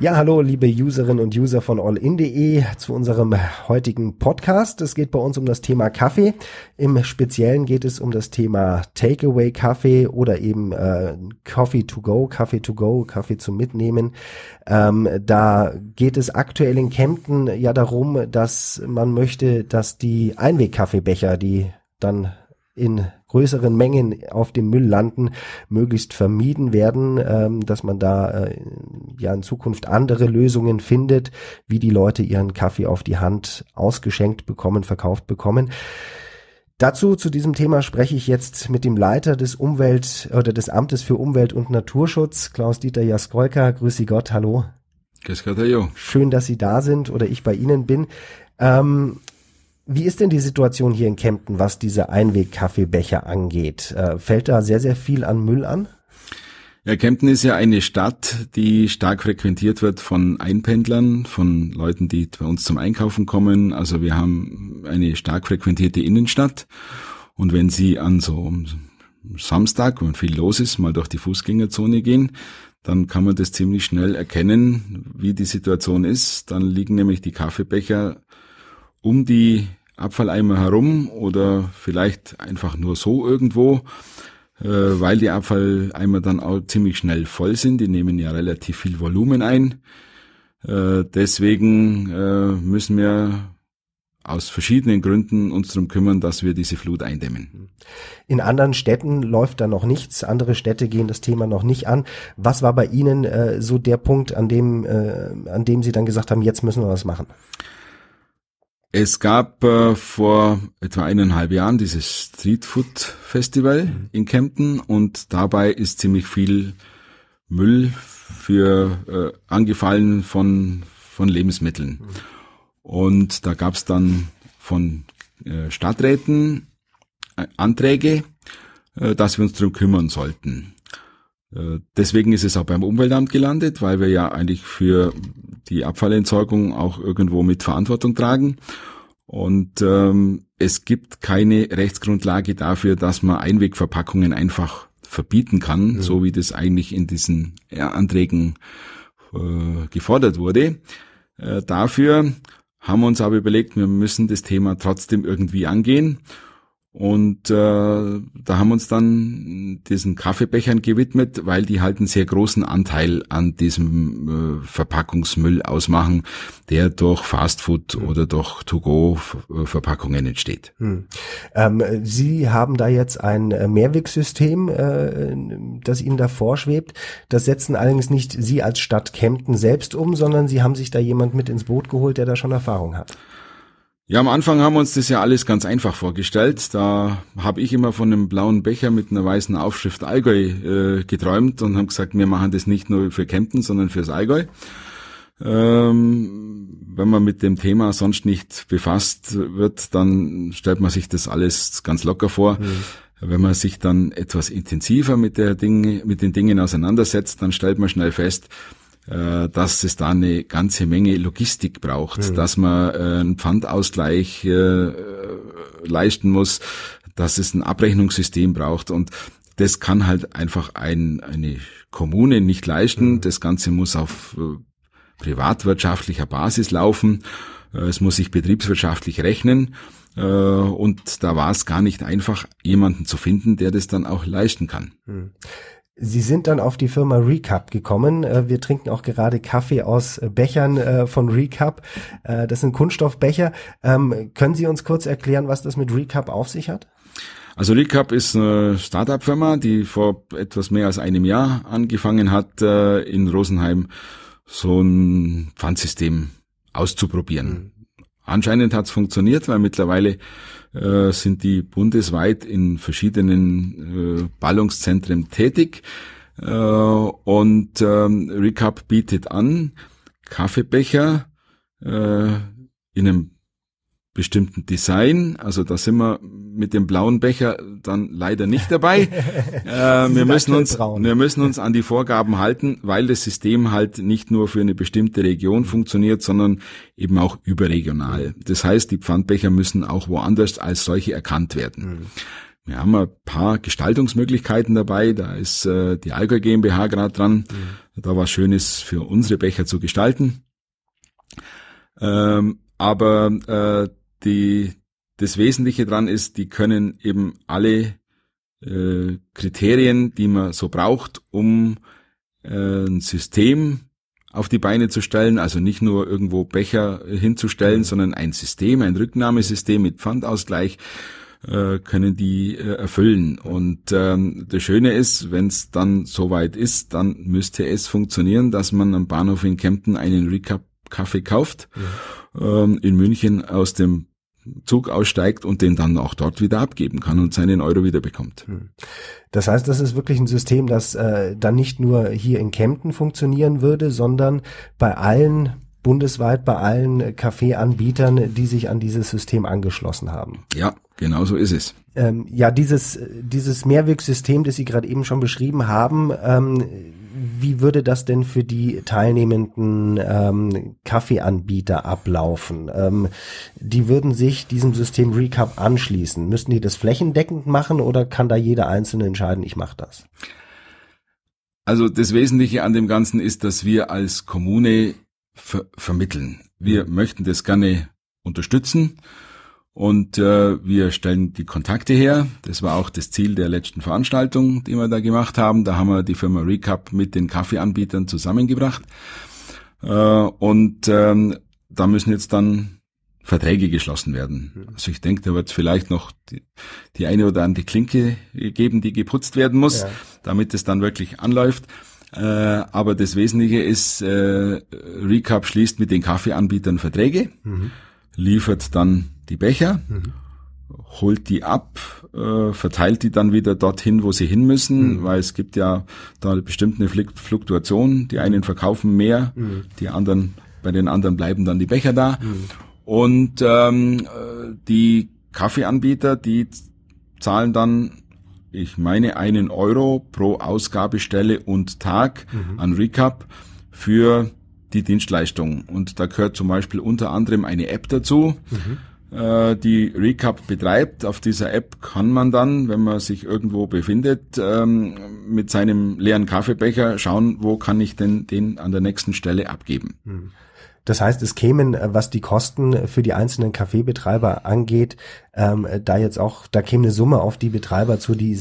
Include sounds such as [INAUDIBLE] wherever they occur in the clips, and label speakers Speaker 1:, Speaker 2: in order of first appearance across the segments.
Speaker 1: Ja, hallo, liebe Userinnen und User von allin.de zu unserem heutigen Podcast. Es geht bei uns um das Thema Kaffee. Im Speziellen geht es um das Thema Takeaway Kaffee oder eben äh, Coffee to go, Kaffee to go, Kaffee zum Mitnehmen. Ähm, da geht es aktuell in Kempten ja darum, dass man möchte, dass die Einwegkaffeebecher, die dann in größeren Mengen auf dem Müll landen, möglichst vermieden werden, ähm, dass man da äh, ja in Zukunft andere Lösungen findet, wie die Leute ihren Kaffee auf die Hand ausgeschenkt bekommen, verkauft bekommen. Dazu, zu diesem Thema spreche ich jetzt mit dem Leiter des Umwelt- oder des Amtes für Umwelt und Naturschutz, Klaus-Dieter Jaskolka. Grüß Sie Gott, hallo.
Speaker 2: Grüß Gott, hallo.
Speaker 1: Schön, dass Sie da sind oder ich bei Ihnen bin. Ähm, wie ist denn die Situation hier in Kempten, was diese Einweg-Kaffeebecher angeht? Äh, fällt da sehr, sehr viel an Müll an?
Speaker 2: Ja, Kempten ist ja eine Stadt, die stark frequentiert wird von Einpendlern, von Leuten, die bei uns zum Einkaufen kommen. Also wir haben eine stark frequentierte Innenstadt. Und wenn Sie an so Samstag, wenn viel los ist, mal durch die Fußgängerzone gehen, dann kann man das ziemlich schnell erkennen, wie die Situation ist. Dann liegen nämlich die Kaffeebecher um die Abfalleimer herum oder vielleicht einfach nur so irgendwo, äh, weil die Abfalleimer dann auch ziemlich schnell voll sind. Die nehmen ja relativ viel Volumen ein. Äh, deswegen äh, müssen wir aus verschiedenen Gründen uns darum kümmern, dass wir diese Flut eindämmen.
Speaker 1: In anderen Städten läuft da noch nichts. Andere Städte gehen das Thema noch nicht an. Was war bei Ihnen äh, so der Punkt, an dem, äh, an dem Sie dann gesagt haben, jetzt müssen wir was machen?
Speaker 2: Es gab äh, vor etwa eineinhalb Jahren dieses Street Food Festival mhm. in Kempten und dabei ist ziemlich viel Müll für äh, angefallen von von Lebensmitteln. Mhm. Und da gab es dann von äh, Stadträten äh, Anträge, äh, dass wir uns darum kümmern sollten. Äh, deswegen ist es auch beim Umweltamt gelandet, weil wir ja eigentlich für die Abfallentsorgung auch irgendwo mit Verantwortung tragen. Und ähm, es gibt keine Rechtsgrundlage dafür, dass man Einwegverpackungen einfach verbieten kann, mhm. so wie das eigentlich in diesen ja, Anträgen äh, gefordert wurde. Äh, dafür haben wir uns aber überlegt, wir müssen das Thema trotzdem irgendwie angehen und äh, da haben wir uns dann diesen Kaffeebechern gewidmet, weil die halt einen sehr großen Anteil an diesem äh, Verpackungsmüll ausmachen, der durch Fastfood hm. oder durch To-Go-Verpackungen entsteht.
Speaker 1: Hm. Ähm, Sie haben da jetzt ein äh, Mehrwegsystem, äh, das Ihnen da vorschwebt. Das setzen allerdings nicht Sie als Stadt Kempten selbst um, sondern Sie haben sich da jemand mit ins Boot geholt, der da schon Erfahrung hat.
Speaker 2: Ja, am Anfang haben wir uns das ja alles ganz einfach vorgestellt. Da habe ich immer von einem blauen Becher mit einer weißen Aufschrift Allgäu äh, geträumt und haben gesagt, wir machen das nicht nur für Kempten, sondern fürs Allgäu. Ähm, wenn man mit dem Thema sonst nicht befasst wird, dann stellt man sich das alles ganz locker vor. Mhm. Wenn man sich dann etwas intensiver mit der Dinge, mit den Dingen auseinandersetzt, dann stellt man schnell fest, dass es da eine ganze Menge Logistik braucht, mhm. dass man äh, einen Pfandausgleich äh, leisten muss, dass es ein Abrechnungssystem braucht und das kann halt einfach ein, eine Kommune nicht leisten. Mhm. Das Ganze muss auf privatwirtschaftlicher Basis laufen. Es muss sich betriebswirtschaftlich rechnen. Und da war es gar nicht einfach, jemanden zu finden, der das dann auch leisten kann. Mhm.
Speaker 1: Sie sind dann auf die Firma Recap gekommen. Äh, wir trinken auch gerade Kaffee aus äh, Bechern äh, von Recap. Das sind Kunststoffbecher. Ähm, können Sie uns kurz erklären, was das mit Recap auf sich hat?
Speaker 2: Also Recap ist eine Startup-Firma, die vor etwas mehr als einem Jahr angefangen hat, in Rosenheim so ein Pfandsystem auszuprobieren. Anscheinend hat es funktioniert, weil mittlerweile äh, sind die bundesweit in verschiedenen äh, Ballungszentren tätig. Äh, und ähm, Recap bietet an, Kaffeebecher äh, in einem bestimmten Design. Also da sind wir mit dem blauen Becher dann leider nicht dabei. [LAUGHS] äh, wir müssen uns, braun. wir müssen uns an die Vorgaben halten, weil das System halt nicht nur für eine bestimmte Region funktioniert, sondern eben auch überregional. Das heißt, die Pfandbecher müssen auch woanders als solche erkannt werden. Mhm. wir haben ein paar Gestaltungsmöglichkeiten dabei. Da ist äh, die Allgäu GmbH gerade dran, mhm. da was Schönes für unsere Becher zu gestalten. Ähm, aber äh, die, das Wesentliche dran ist, die können eben alle äh, Kriterien, die man so braucht, um äh, ein System auf die Beine zu stellen, also nicht nur irgendwo Becher hinzustellen, sondern ein System, ein Rücknahmesystem mit Pfandausgleich äh, können die äh, erfüllen. Und ähm, das Schöne ist, wenn es dann soweit ist, dann müsste es funktionieren, dass man am Bahnhof in Kempten einen Recap Kaffee kauft, ja. ähm, in München aus dem Zug aussteigt und den dann auch dort wieder abgeben kann und seinen Euro wieder bekommt. Hm.
Speaker 1: Das heißt, das ist wirklich ein System, das äh, dann nicht nur hier in Kempten funktionieren würde, sondern bei allen bundesweit bei allen Kaffeeanbietern, die sich an dieses System angeschlossen haben.
Speaker 2: Ja, genau so ist es.
Speaker 1: Ähm, ja, dieses, dieses Mehrwegsystem, das Sie gerade eben schon beschrieben haben, ähm, wie würde das denn für die teilnehmenden ähm, Kaffeeanbieter ablaufen? Ähm, die würden sich diesem System Recap anschließen. Müssten die das flächendeckend machen oder kann da jeder Einzelne entscheiden, ich mache das?
Speaker 2: Also das Wesentliche an dem Ganzen ist, dass wir als Kommune ver vermitteln. Wir möchten das gerne unterstützen und äh, wir stellen die Kontakte her. Das war auch das Ziel der letzten Veranstaltung, die wir da gemacht haben. Da haben wir die Firma Recap mit den Kaffeeanbietern zusammengebracht. Äh, und ähm, da müssen jetzt dann Verträge geschlossen werden. Mhm. Also ich denke, da wird vielleicht noch die, die eine oder andere Klinke geben, die geputzt werden muss, ja. damit es dann wirklich anläuft. Äh, aber das Wesentliche ist, äh, Recap schließt mit den Kaffeeanbietern Verträge, mhm. Liefert dann die Becher, mhm. holt die ab, äh, verteilt die dann wieder dorthin, wo sie hin müssen, mhm. weil es gibt ja da bestimmt eine Fluktuation. Die einen verkaufen mehr, mhm. die anderen, bei den anderen bleiben dann die Becher da. Mhm. Und ähm, die Kaffeeanbieter, die zahlen dann ich meine, einen Euro pro Ausgabestelle und Tag mhm. an Recap für die Dienstleistung. Und da gehört zum Beispiel unter anderem eine App dazu, mhm. äh, die Recap betreibt. Auf dieser App kann man dann, wenn man sich irgendwo befindet, ähm, mit seinem leeren Kaffeebecher schauen, wo kann ich denn den an der nächsten Stelle abgeben. Mhm.
Speaker 1: Das heißt, es kämen, äh, was die Kosten für die einzelnen Kaffeebetreiber angeht, ähm, da jetzt auch, da käme eine Summe auf die Betreiber zu, die,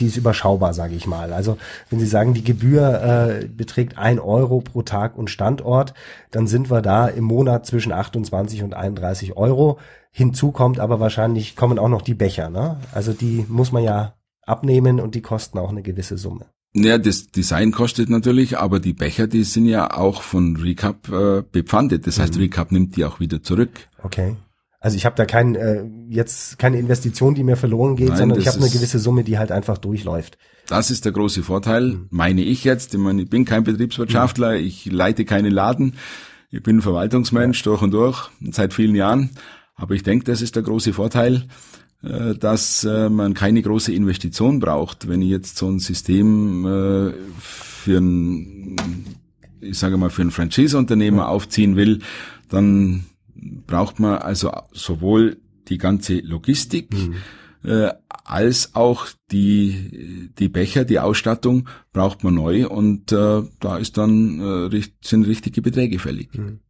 Speaker 1: die ist überschaubar, sage ich mal. Also wenn Sie sagen, die Gebühr äh, beträgt ein Euro pro Tag und Standort, dann sind wir da im Monat zwischen 28 und 31 Euro. Hinzu kommt aber wahrscheinlich, kommen auch noch die Becher. Ne? Also die muss man ja abnehmen und die kosten auch eine gewisse Summe.
Speaker 2: Ja, das Design kostet natürlich, aber die Becher, die sind ja auch von Recap äh, bepfandet. Das heißt, mhm. Recap nimmt die auch wieder zurück.
Speaker 1: Okay. Also ich habe da kein äh, jetzt keine Investition, die mir verloren geht, Nein, sondern ich habe eine gewisse Summe, die halt einfach durchläuft.
Speaker 2: Das ist der große Vorteil, mhm. meine ich jetzt. Ich, meine, ich bin kein Betriebswirtschaftler, mhm. ich leite keinen Laden, ich bin Verwaltungsmensch ja. durch und durch seit vielen Jahren. Aber ich denke, das ist der große Vorteil. Äh, dass äh, man keine große Investition braucht. Wenn ich jetzt so ein System äh, für ein, ich sage mal, für ein Franchise-Unternehmer aufziehen will, dann braucht man also sowohl die ganze Logistik, mhm. als auch die, die Becher, die Ausstattung braucht man neu und äh, da ist dann äh, sind richtige Beträge fällig. Mhm.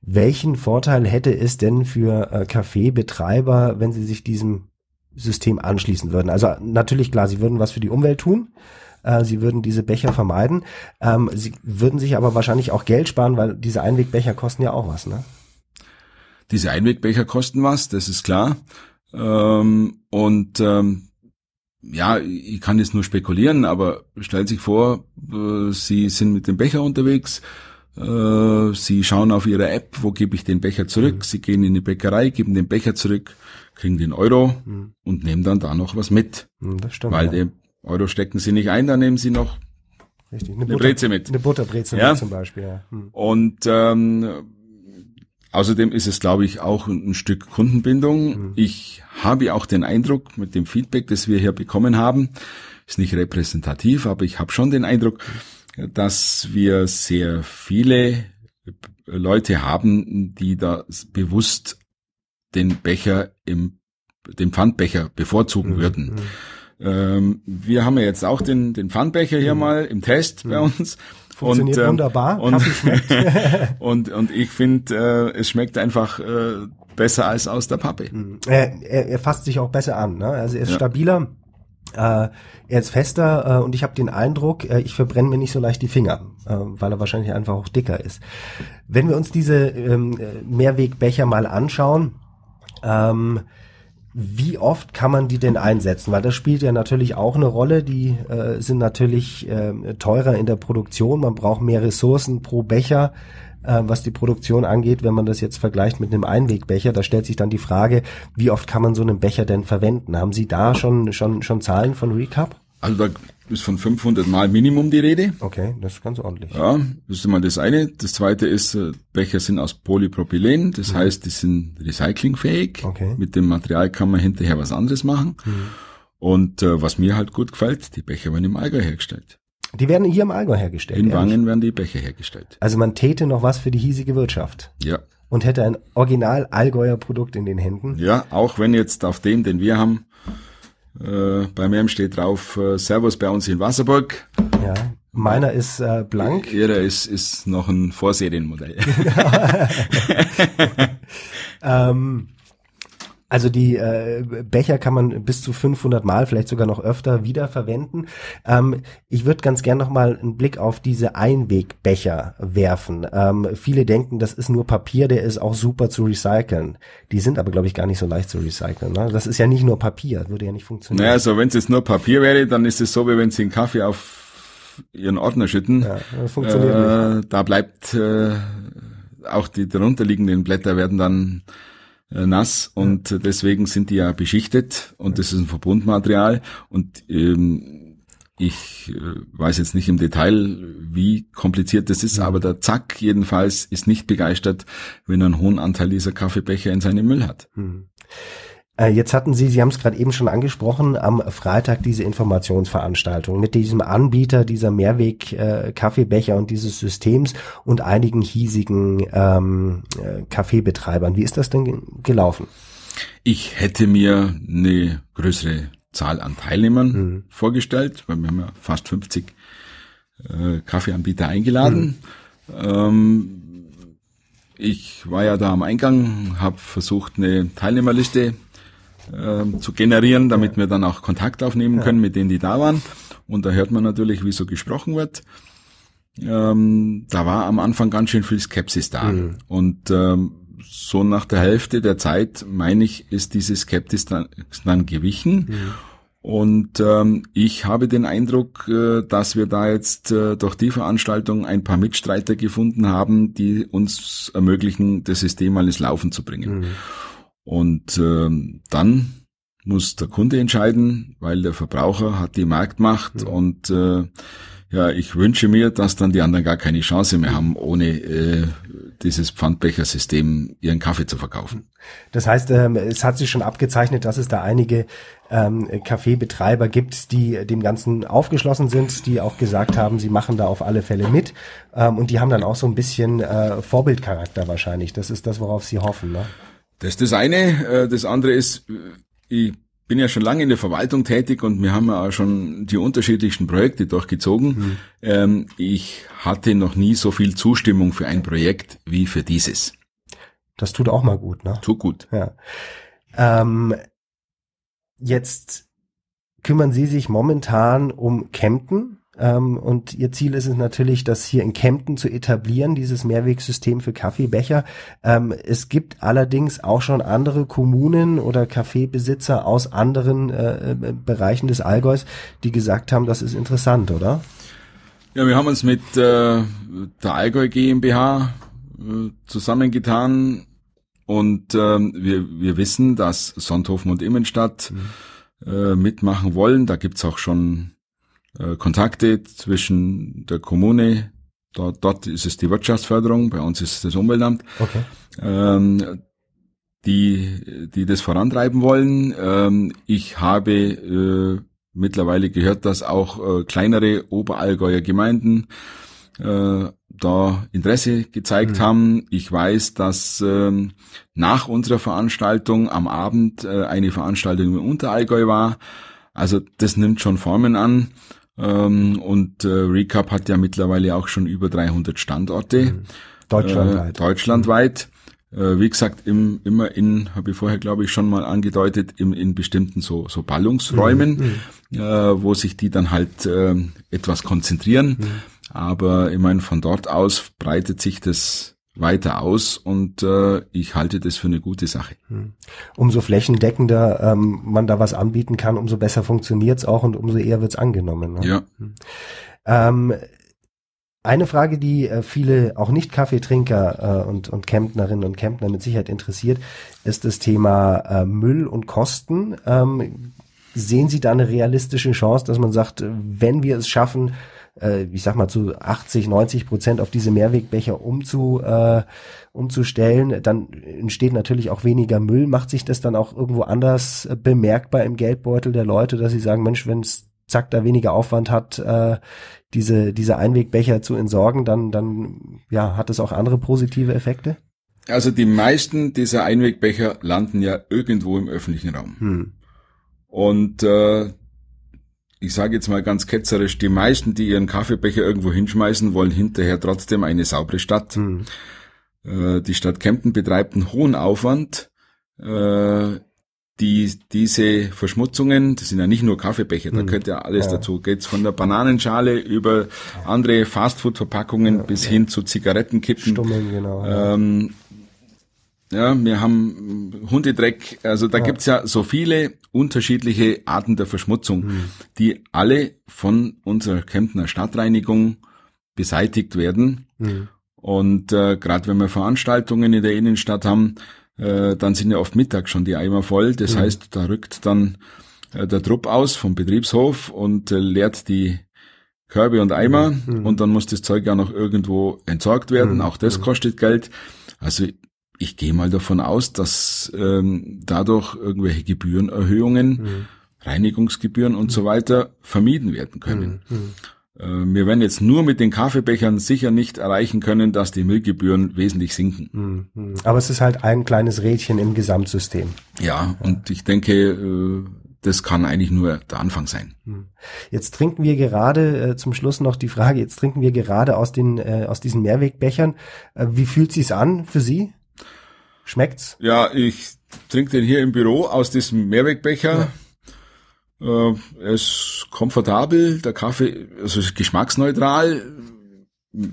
Speaker 1: Welchen Vorteil hätte es denn für äh, Kaffeebetreiber, wenn sie sich diesem System anschließen würden. Also natürlich klar, sie würden was für die Umwelt tun. Äh, sie würden diese Becher vermeiden. Ähm, sie würden sich aber wahrscheinlich auch Geld sparen, weil diese Einwegbecher kosten ja auch was, ne?
Speaker 2: Diese Einwegbecher kosten was, das ist klar. Ähm, und ähm, ja, ich kann jetzt nur spekulieren, aber stellen sich vor, äh, Sie sind mit dem Becher unterwegs, Sie schauen auf Ihre App, wo gebe ich den Becher zurück? Mhm. Sie gehen in die Bäckerei, geben den Becher zurück, kriegen den Euro mhm. und nehmen dann da noch was mit.
Speaker 1: Mhm, das stimmt.
Speaker 2: Weil ja. den Euro stecken Sie nicht ein, dann nehmen Sie noch
Speaker 1: Richtig, eine, eine Butter, Breze mit. Eine Butterbreze ja? zum Beispiel. Ja.
Speaker 2: Mhm. Und ähm, außerdem ist es, glaube ich, auch ein Stück Kundenbindung. Mhm. Ich habe auch den Eindruck mit dem Feedback, das wir hier bekommen haben, ist nicht repräsentativ, aber ich habe schon den Eindruck, dass wir sehr viele Leute haben, die da bewusst den Becher im den Pfandbecher bevorzugen mhm. würden. Mhm. Ähm, wir haben ja jetzt auch den, den Pfandbecher hier mhm. mal im Test bei mhm. uns.
Speaker 1: Funktioniert und, ähm, wunderbar.
Speaker 2: Und, [LAUGHS] und, und ich finde, äh, es schmeckt einfach äh, besser als aus der Pappe.
Speaker 1: Mhm. Er, er, er fasst sich auch besser an. Ne? Also er ist ja. stabiler. Äh, er ist fester äh, und ich habe den Eindruck, äh, ich verbrenne mir nicht so leicht die Finger, äh, weil er wahrscheinlich einfach auch dicker ist. Wenn wir uns diese ähm, Mehrwegbecher mal anschauen, ähm, wie oft kann man die denn einsetzen? Weil das spielt ja natürlich auch eine Rolle. Die äh, sind natürlich äh, teurer in der Produktion. Man braucht mehr Ressourcen pro Becher, äh, was die Produktion angeht. Wenn man das jetzt vergleicht mit einem Einwegbecher, da stellt sich dann die Frage, wie oft kann man so einen Becher denn verwenden? Haben Sie da schon schon schon Zahlen von Recap?
Speaker 2: Also da ist von 500 Mal Minimum die Rede.
Speaker 1: Okay, das ist ganz ordentlich.
Speaker 2: Ja, das ist mal das eine. Das zweite ist, äh, Becher sind aus Polypropylen, das mhm. heißt, die sind recyclingfähig. Okay. Mit dem Material kann man hinterher was anderes machen. Mhm. Und äh, was mir halt gut gefällt, die Becher werden im Allgäu hergestellt.
Speaker 1: Die werden hier im Allgäu hergestellt.
Speaker 2: In ehrlich? Wangen werden die Becher hergestellt.
Speaker 1: Also man täte noch was für die hiesige Wirtschaft.
Speaker 2: Ja.
Speaker 1: Und hätte ein original Allgäuer Produkt in den Händen.
Speaker 2: Ja, auch wenn jetzt auf dem, den wir haben, äh, bei mir steht drauf äh, Servus bei uns in Wasserburg.
Speaker 1: Ja. Meiner ist äh, blank.
Speaker 2: Ihrer ist, ist noch ein Vorserienmodell. [LAUGHS] [LAUGHS]
Speaker 1: ähm, also die äh, Becher kann man bis zu 500 Mal, vielleicht sogar noch öfter wiederverwenden. Ähm, ich würde ganz gern noch mal einen Blick auf diese Einwegbecher werfen. Ähm, viele denken, das ist nur Papier, der ist auch super zu recyceln. Die sind aber, glaube ich, gar nicht so leicht zu recyceln. Ne? Das ist ja nicht nur Papier, würde ja nicht funktionieren.
Speaker 2: Naja, also wenn es jetzt nur Papier wäre, dann ist es so, wie wenn Sie einen Kaffee auf Ihren Ordner schütten. Ja, funktioniert äh, nicht. Da bleibt äh, auch die darunterliegenden Blätter werden dann nass und deswegen sind die ja beschichtet und das ist ein Verbundmaterial und ähm, ich äh, weiß jetzt nicht im Detail, wie kompliziert das ist, aber der Zack jedenfalls ist nicht begeistert, wenn er einen hohen Anteil dieser Kaffeebecher in seinem Müll hat. Hm.
Speaker 1: Äh, jetzt hatten Sie, Sie haben es gerade eben schon angesprochen, am Freitag diese Informationsveranstaltung mit diesem Anbieter dieser Mehrweg-Kaffeebecher äh, und dieses Systems und einigen hiesigen ähm, äh, Kaffeebetreibern. Wie ist das denn gelaufen?
Speaker 2: Ich hätte mir eine größere Zahl an Teilnehmern mhm. vorgestellt, weil wir haben ja fast 50 äh, Kaffeeanbieter eingeladen. Mhm. Ähm, ich war ja da am Eingang, habe versucht, eine Teilnehmerliste äh, zu generieren, damit wir dann auch Kontakt aufnehmen können mit denen, die da waren. Und da hört man natürlich, wie so gesprochen wird. Ähm, da war am Anfang ganz schön viel Skepsis da. Mhm. Und ähm, so nach der Hälfte der Zeit, meine ich, ist diese Skepsis dann, dann gewichen. Mhm. Und ähm, ich habe den Eindruck, äh, dass wir da jetzt äh, durch die Veranstaltung ein paar Mitstreiter gefunden haben, die uns ermöglichen, das System alles Laufen zu bringen. Mhm. Und ähm, dann muss der Kunde entscheiden, weil der Verbraucher hat die Marktmacht mhm. und äh, ja, ich wünsche mir, dass dann die anderen gar keine Chance mehr haben, ohne äh, dieses Pfandbechersystem ihren Kaffee zu verkaufen.
Speaker 1: Das heißt, ähm, es hat sich schon abgezeichnet, dass es da einige ähm, Kaffeebetreiber gibt, die dem Ganzen aufgeschlossen sind, die auch gesagt haben, sie machen da auf alle Fälle mit. Ähm, und die haben dann auch so ein bisschen äh, Vorbildcharakter wahrscheinlich. Das ist das, worauf sie hoffen. Ne?
Speaker 2: Das ist das eine. Äh, das andere ist, ich bin ja schon lange in der Verwaltung tätig und wir haben ja auch schon die unterschiedlichsten Projekte durchgezogen. Mhm. Ich hatte noch nie so viel Zustimmung für ein Projekt wie für dieses.
Speaker 1: Das tut auch mal gut, ne?
Speaker 2: Tut gut.
Speaker 1: Ja. Ähm, jetzt kümmern Sie sich momentan um Kempten. Ähm, und ihr Ziel ist es natürlich, das hier in Kempten zu etablieren, dieses Mehrwegsystem für Kaffeebecher. Ähm, es gibt allerdings auch schon andere Kommunen oder Kaffeebesitzer aus anderen äh, äh, Bereichen des Allgäus, die gesagt haben, das ist interessant, oder?
Speaker 2: Ja, wir haben uns mit äh, der Allgäu GmbH äh, zusammengetan und ähm, wir, wir wissen, dass Sonthofen und Immenstadt mhm. äh, mitmachen wollen. Da gibt's auch schon äh, Kontakte zwischen der Kommune, dort, dort ist es die Wirtschaftsförderung, bei uns ist es das Umweltamt, okay. ähm, die, die das vorantreiben wollen. Ähm, ich habe äh, mittlerweile gehört, dass auch äh, kleinere Oberallgäuer Gemeinden äh, da Interesse gezeigt mhm. haben. Ich weiß, dass ähm, nach unserer Veranstaltung am Abend äh, eine Veranstaltung im Unterallgäu war. Also das nimmt schon Formen an. Ähm, und äh, Recap hat ja mittlerweile auch schon über 300 Standorte. Mhm.
Speaker 1: Deutschlandweit.
Speaker 2: Äh, deutschlandweit. Äh, wie gesagt, im, immer in, habe ich vorher glaube ich schon mal angedeutet, im, in bestimmten so, so Ballungsräumen, mhm. mhm. äh, wo sich die dann halt äh, etwas konzentrieren. Mhm. Aber ich meine, von dort aus breitet sich das weiter aus und äh, ich halte das für eine gute Sache. Mhm.
Speaker 1: Umso flächendeckender ähm, man da was anbieten kann, umso besser funktioniert's auch und umso eher wird's angenommen.
Speaker 2: Ne? Ja.
Speaker 1: Mhm. Ähm, eine Frage, die äh, viele auch nicht Kaffeetrinker äh, und, und Kempnerinnen und Kempner mit Sicherheit interessiert, ist das Thema äh, Müll und Kosten. Ähm, sehen Sie da eine realistische Chance, dass man sagt, wenn wir es schaffen, äh, ich sag mal zu 80, 90 Prozent auf diese Mehrwegbecher umzu, äh, umzustellen, dann entsteht natürlich auch weniger Müll. Macht sich das dann auch irgendwo anders bemerkbar im Geldbeutel der Leute, dass sie sagen, Mensch, wenn es zack da weniger Aufwand hat, äh, diese, diese Einwegbecher zu entsorgen, dann, dann ja, hat es auch andere positive Effekte?
Speaker 2: Also die meisten dieser Einwegbecher landen ja irgendwo im öffentlichen Raum. Hm. Und äh, ich sage jetzt mal ganz ketzerisch, die meisten, die ihren Kaffeebecher irgendwo hinschmeißen, wollen hinterher trotzdem eine saubere Stadt. Hm. Äh, die Stadt Kempten betreibt einen hohen Aufwand, äh, die, diese Verschmutzungen, das sind ja nicht nur Kaffeebecher, da mhm. gehört ja alles ja. dazu, geht's von der Bananenschale über andere Fastfood-Verpackungen ja, bis ja. hin zu Zigarettenkippen.
Speaker 1: Stummeln, genau.
Speaker 2: Ähm, ja, wir haben Hundedreck, also da ja. gibt's ja so viele unterschiedliche Arten der Verschmutzung, mhm. die alle von unserer Kemptner Stadtreinigung beseitigt werden. Mhm. Und äh, gerade wenn wir Veranstaltungen in der Innenstadt haben, äh, dann sind ja oft Mittag schon die Eimer voll. Das mhm. heißt, da rückt dann äh, der Trupp aus vom Betriebshof und äh, leert die Körbe und Eimer mhm. und dann muss das Zeug ja noch irgendwo entsorgt werden. Mhm. Auch das mhm. kostet Geld. Also ich gehe mal davon aus, dass ähm, dadurch irgendwelche Gebührenerhöhungen, mhm. Reinigungsgebühren und so weiter vermieden werden können. Mhm. Äh, wir werden jetzt nur mit den Kaffeebechern sicher nicht erreichen können, dass die Milchgebühren wesentlich sinken.
Speaker 1: Mhm. Aber es ist halt ein kleines Rädchen im Gesamtsystem.
Speaker 2: Ja, und ich denke, äh, das kann eigentlich nur der Anfang sein. Mhm.
Speaker 1: Jetzt trinken wir gerade äh, zum Schluss noch die Frage. Jetzt trinken wir gerade aus den aus diesen Mehrwegbechern. Wie fühlt sich's an für Sie? Schmeckt's?
Speaker 2: Ja, ich trinke den hier im Büro aus diesem Mehrwegbecher. Ja äh, er ist komfortabel, der Kaffee, also ist geschmacksneutral.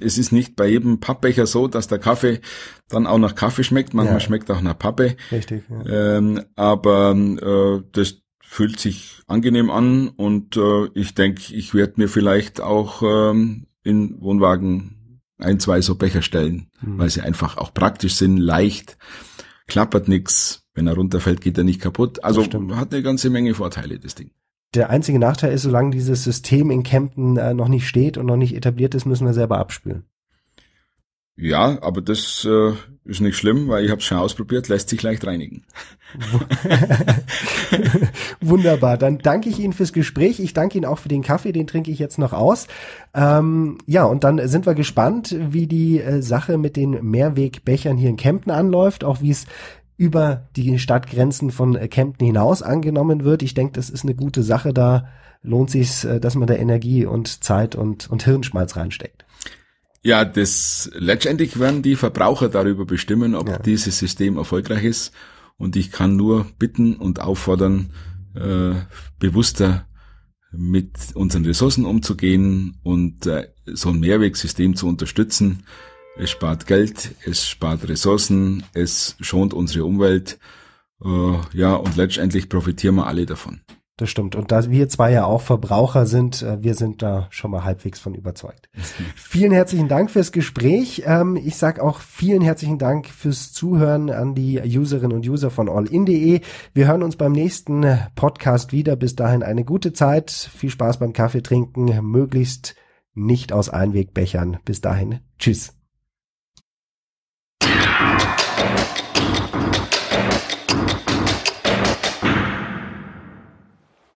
Speaker 2: Es ist nicht bei jedem Pappbecher so, dass der Kaffee dann auch nach Kaffee schmeckt. Manchmal ja. schmeckt auch nach Pappe.
Speaker 1: Richtig.
Speaker 2: Ja. Ähm, aber äh, das fühlt sich angenehm an und äh, ich denke, ich werde mir vielleicht auch ähm, in Wohnwagen ein, zwei so Becher stellen, mhm. weil sie einfach auch praktisch sind, leicht, klappert nix. Wenn er runterfällt, geht er nicht kaputt. Also hat eine ganze Menge Vorteile, das Ding.
Speaker 1: Der einzige Nachteil ist, solange dieses System in Kempten äh, noch nicht steht und noch nicht etabliert ist, müssen wir selber abspülen.
Speaker 2: Ja, aber das äh, ist nicht schlimm, weil ich habe es schon ausprobiert, lässt sich leicht reinigen. [LAUGHS]
Speaker 1: Wunderbar, dann danke ich Ihnen fürs Gespräch. Ich danke Ihnen auch für den Kaffee, den trinke ich jetzt noch aus. Ähm, ja, und dann sind wir gespannt, wie die äh, Sache mit den Mehrwegbechern hier in Kempten anläuft, auch wie es über die Stadtgrenzen von Kempten hinaus angenommen wird. Ich denke, das ist eine gute Sache. Da lohnt sich, äh, dass man da Energie und Zeit und, und Hirnschmalz reinsteckt.
Speaker 2: Ja, das letztendlich werden die Verbraucher darüber bestimmen, ob ja. dieses System erfolgreich ist. Und ich kann nur bitten und auffordern, äh, bewusster mit unseren Ressourcen umzugehen und äh, so ein Mehrwegsystem zu unterstützen es spart Geld, es spart Ressourcen, es schont unsere Umwelt. Äh, ja, und letztendlich profitieren wir alle davon.
Speaker 1: Das stimmt. Und da wir zwei ja auch Verbraucher sind, äh, wir sind da schon mal halbwegs von überzeugt. vielen herzlichen Dank fürs Gespräch. Ähm, ich sag auch vielen herzlichen Dank fürs Zuhören an die Userinnen und User von allin.de. Wir hören uns beim nächsten Podcast wieder. Bis dahin eine gute Zeit. Viel Spaß beim Kaffee trinken. Möglichst nicht aus Einwegbechern. Bis dahin. Tschüss.